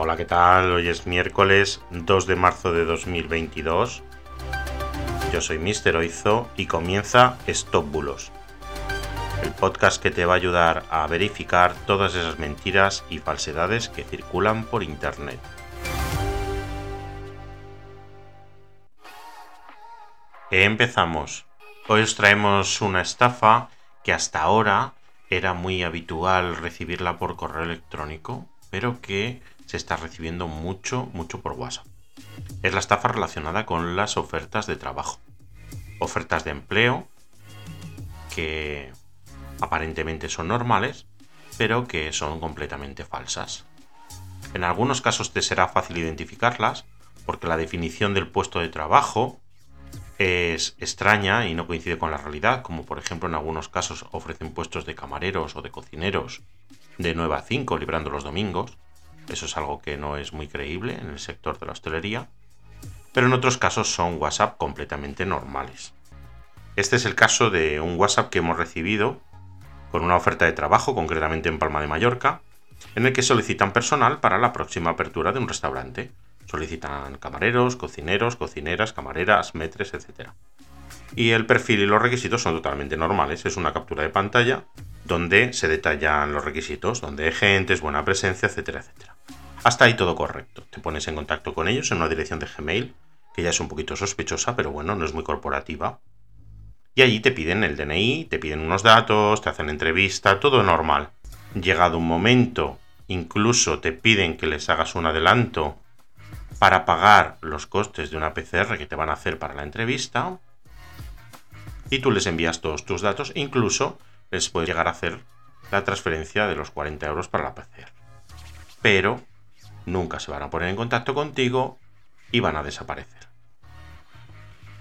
Hola, ¿qué tal? Hoy es miércoles 2 de marzo de 2022. Yo soy Mister Oizo y comienza Stop Bulos, el podcast que te va a ayudar a verificar todas esas mentiras y falsedades que circulan por internet. Empezamos. Hoy os traemos una estafa que hasta ahora era muy habitual recibirla por correo electrónico, pero que se está recibiendo mucho, mucho por WhatsApp. Es la estafa relacionada con las ofertas de trabajo. Ofertas de empleo que aparentemente son normales, pero que son completamente falsas. En algunos casos te será fácil identificarlas, porque la definición del puesto de trabajo es extraña y no coincide con la realidad, como por ejemplo en algunos casos ofrecen puestos de camareros o de cocineros de 9 a 5 librando los domingos, eso es algo que no es muy creíble en el sector de la hostelería. Pero en otros casos son WhatsApp completamente normales. Este es el caso de un WhatsApp que hemos recibido con una oferta de trabajo, concretamente en Palma de Mallorca, en el que solicitan personal para la próxima apertura de un restaurante. Solicitan camareros, cocineros, cocineras, camareras, metres, etc. Y el perfil y los requisitos son totalmente normales. Es una captura de pantalla donde se detallan los requisitos, donde hay gente, es buena presencia, etcétera, etcétera. Hasta ahí todo correcto. Te pones en contacto con ellos en una dirección de Gmail, que ya es un poquito sospechosa, pero bueno, no es muy corporativa. Y allí te piden el DNI, te piden unos datos, te hacen entrevista, todo normal. Llegado un momento, incluso te piden que les hagas un adelanto para pagar los costes de una PCR que te van a hacer para la entrevista. Y tú les envías todos tus datos, incluso les puedes llegar a hacer la transferencia de los 40 euros para la PCR. Pero nunca se van a poner en contacto contigo y van a desaparecer.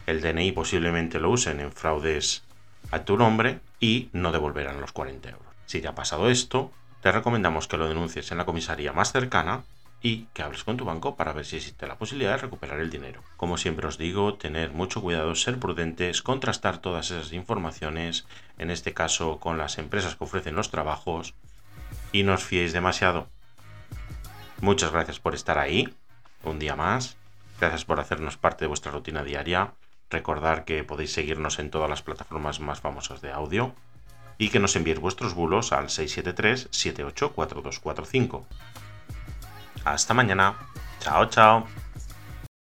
El DNI posiblemente lo usen en fraudes a tu nombre y no devolverán los 40 euros. Si te ha pasado esto, te recomendamos que lo denuncies en la comisaría más cercana y que hables con tu banco para ver si existe la posibilidad de recuperar el dinero. Como siempre os digo, tener mucho cuidado, ser prudentes, contrastar todas esas informaciones, en este caso con las empresas que ofrecen los trabajos, y no os fiéis demasiado. Muchas gracias por estar ahí, un día más. Gracias por hacernos parte de vuestra rutina diaria. Recordar que podéis seguirnos en todas las plataformas más famosas de audio y que nos enviéis vuestros bulos al 673 784245. Hasta mañana. Chao, chao.